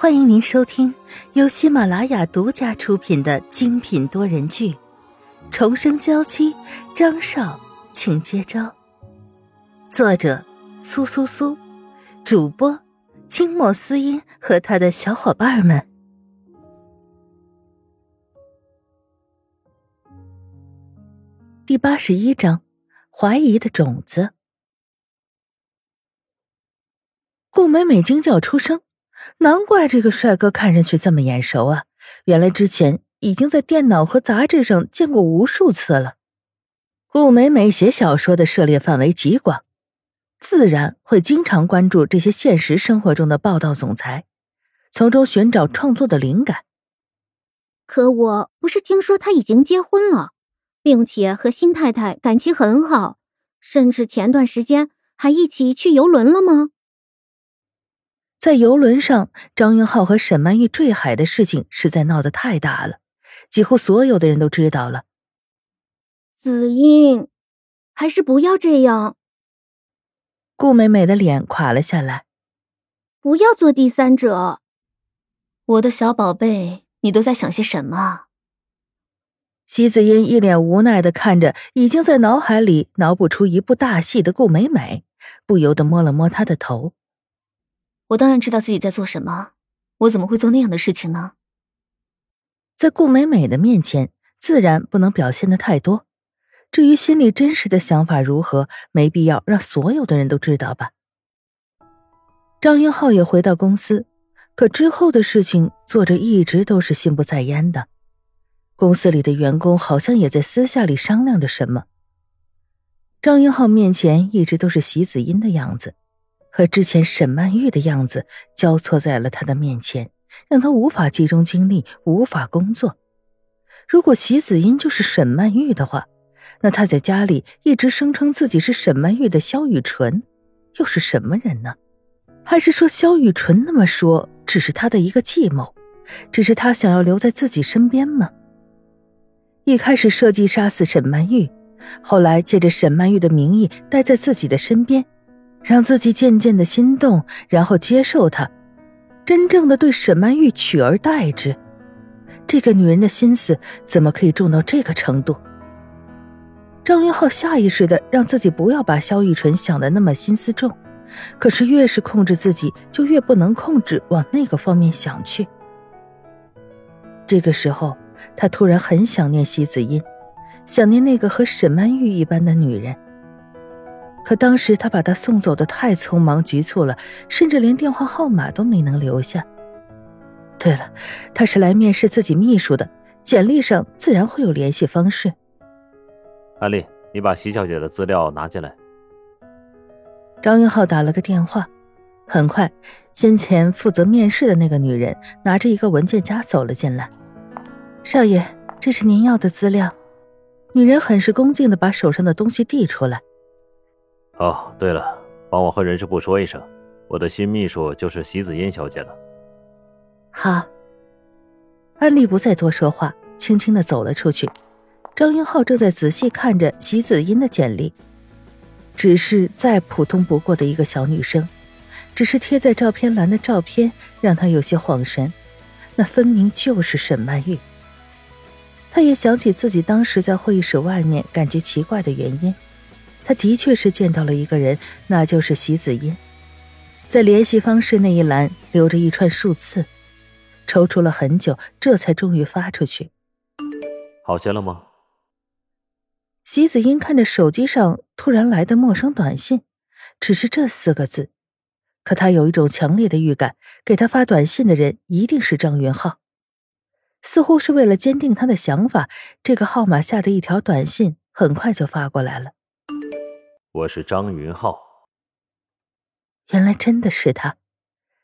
欢迎您收听由喜马拉雅独家出品的精品多人剧《重生娇妻》，张少，请接招。作者：苏苏苏，主播：清墨思音和他的小伙伴们。第八十一章：怀疑的种子。顾美美惊叫出声。难怪这个帅哥看上去这么眼熟啊！原来之前已经在电脑和杂志上见过无数次了。顾美美写小说的涉猎范围极广，自然会经常关注这些现实生活中的报道总裁，从中寻找创作的灵感。可我不是听说他已经结婚了，并且和新太太感情很好，甚至前段时间还一起去游轮了吗？在游轮上，张云浩和沈曼玉坠海的事情实在闹得太大了，几乎所有的人都知道了。子英，还是不要这样。顾美美的脸垮了下来。不要做第三者。我的小宝贝，你都在想些什么？席子英一脸无奈的看着已经在脑海里脑补出一部大戏的顾美美，不由得摸了摸她的头。我当然知道自己在做什么，我怎么会做那样的事情呢？在顾美美的面前，自然不能表现的太多。至于心里真实的想法如何，没必要让所有的人都知道吧。张云浩也回到公司，可之后的事情，作者一直都是心不在焉的。公司里的员工好像也在私下里商量着什么。张云浩面前一直都是席子音的样子。和之前沈曼玉的样子交错在了他的面前，让他无法集中精力，无法工作。如果席子音就是沈曼玉的话，那他在家里一直声称自己是沈曼玉的萧雨纯，又是什么人呢？还是说萧雨纯那么说只是他的一个计谋，只是他想要留在自己身边吗？一开始设计杀死沈曼玉，后来借着沈曼玉的名义待在自己的身边。让自己渐渐的心动，然后接受他，真正的对沈曼玉取而代之。这个女人的心思怎么可以重到这个程度？张云浩下意识的让自己不要把萧玉纯想的那么心思重，可是越是控制自己，就越不能控制往那个方面想去。这个时候，他突然很想念席子音，想念那个和沈曼玉一般的女人。可当时他把她送走的太匆忙局促了，甚至连电话号码都没能留下。对了，他是来面试自己秘书的，简历上自然会有联系方式。安丽，你把席小姐的资料拿进来。张云浩打了个电话，很快，先前负责面试的那个女人拿着一个文件夹走了进来。少爷，这是您要的资料。女人很是恭敬的把手上的东西递出来。哦，对了，帮我和人事部说一声，我的新秘书就是席子音小姐了。好。安利不再多说话，轻轻的走了出去。张云浩正在仔细看着席子音的简历，只是再普通不过的一个小女生，只是贴在照片栏的照片让他有些恍神，那分明就是沈曼玉。他也想起自己当时在会议室外面感觉奇怪的原因。他的确是见到了一个人，那就是席子音，在联系方式那一栏留着一串数字，踌躇了很久，这才终于发出去。好些了吗？席子音看着手机上突然来的陌生短信，只是这四个字，可他有一种强烈的预感，给他发短信的人一定是张云浩。似乎是为了坚定他的想法，这个号码下的一条短信很快就发过来了。我是张云浩。原来真的是他，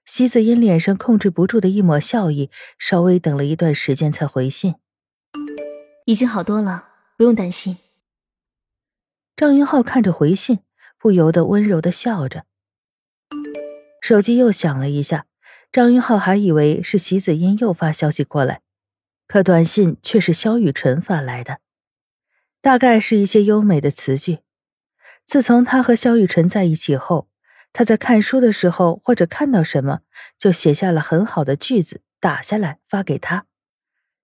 席子音脸上控制不住的一抹笑意，稍微等了一段时间才回信。已经好多了，不用担心。张云浩看着回信，不由得温柔的笑着。手机又响了一下，张云浩还以为是席子音又发消息过来，可短信却是萧雨辰发来的，大概是一些优美的词句。自从他和萧雨辰在一起后，他在看书的时候或者看到什么，就写下了很好的句子，打下来发给他。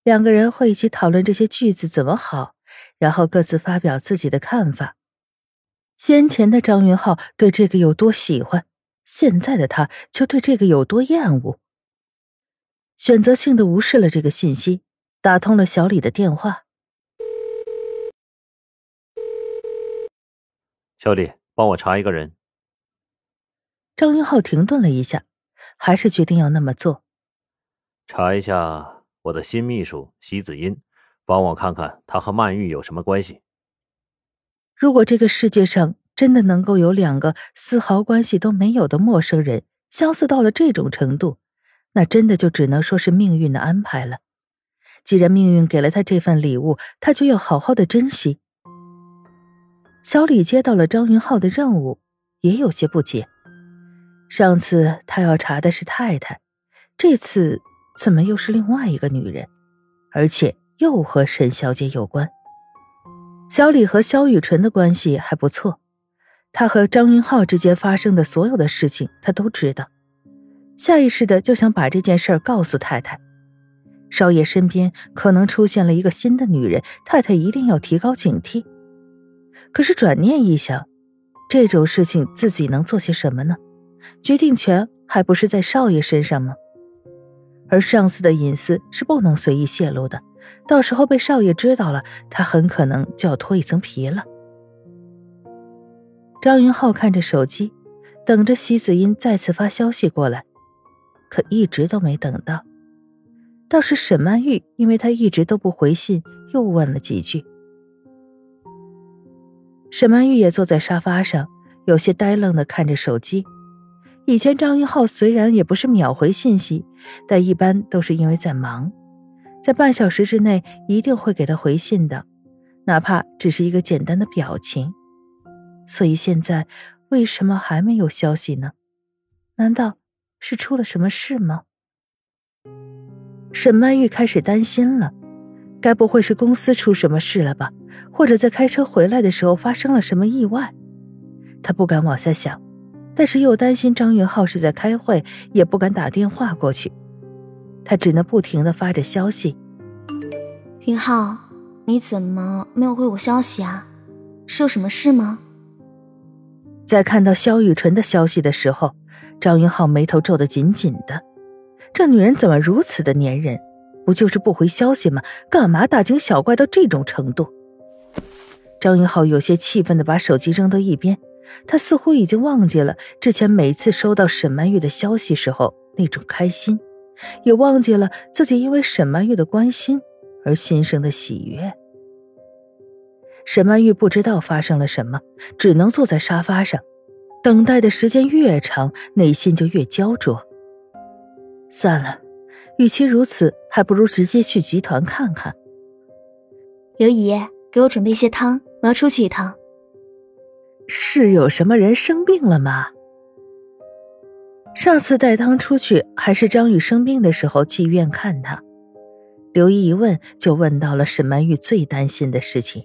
两个人会一起讨论这些句子怎么好，然后各自发表自己的看法。先前的张云浩对这个有多喜欢，现在的他就对这个有多厌恶。选择性的无视了这个信息，打通了小李的电话。小李，帮我查一个人。张云浩停顿了一下，还是决定要那么做。查一下我的新秘书席子音，帮我看看他和曼玉有什么关系。如果这个世界上真的能够有两个丝毫关系都没有的陌生人相似到了这种程度，那真的就只能说是命运的安排了。既然命运给了他这份礼物，他就要好好的珍惜。小李接到了张云浩的任务，也有些不解。上次他要查的是太太，这次怎么又是另外一个女人，而且又和沈小姐有关？小李和萧雨纯的关系还不错，他和张云浩之间发生的所有的事情他都知道，下意识的就想把这件事儿告诉太太。少爷身边可能出现了一个新的女人，太太一定要提高警惕。可是转念一想，这种事情自己能做些什么呢？决定权还不是在少爷身上吗？而上司的隐私是不能随意泄露的。到时候被少爷知道了，他很可能就要脱一层皮了。张云浩看着手机，等着席子音再次发消息过来，可一直都没等到。倒是沈曼玉，因为他一直都不回信，又问了几句。沈曼玉也坐在沙发上，有些呆愣的看着手机。以前张云浩虽然也不是秒回信息，但一般都是因为在忙。在半小时之内一定会给他回信的，哪怕只是一个简单的表情。所以现在为什么还没有消息呢？难道是出了什么事吗？沈曼玉开始担心了，该不会是公司出什么事了吧？或者在开车回来的时候发生了什么意外？他不敢往下想，但是又担心张云浩是在开会，也不敢打电话过去。他只能不停的发着消息。云浩，你怎么没有回我消息啊？是有什么事吗？在看到萧雨辰的消息的时候，张云浩眉头皱得紧紧的。这女人怎么如此的粘人？不就是不回消息吗？干嘛大惊小怪到这种程度？张云浩有些气愤的把手机扔到一边，他似乎已经忘记了之前每次收到沈曼玉的消息时候那种开心。也忘记了自己因为沈曼玉的关心而心生的喜悦。沈曼玉不知道发生了什么，只能坐在沙发上，等待的时间越长，内心就越焦灼。算了，与其如此，还不如直接去集团看看。刘姨，给我准备些汤，我要出去一趟。是有什么人生病了吗？上次带汤出去还是张宇生病的时候去医院看他，刘姨一问就问到了沈曼玉最担心的事情。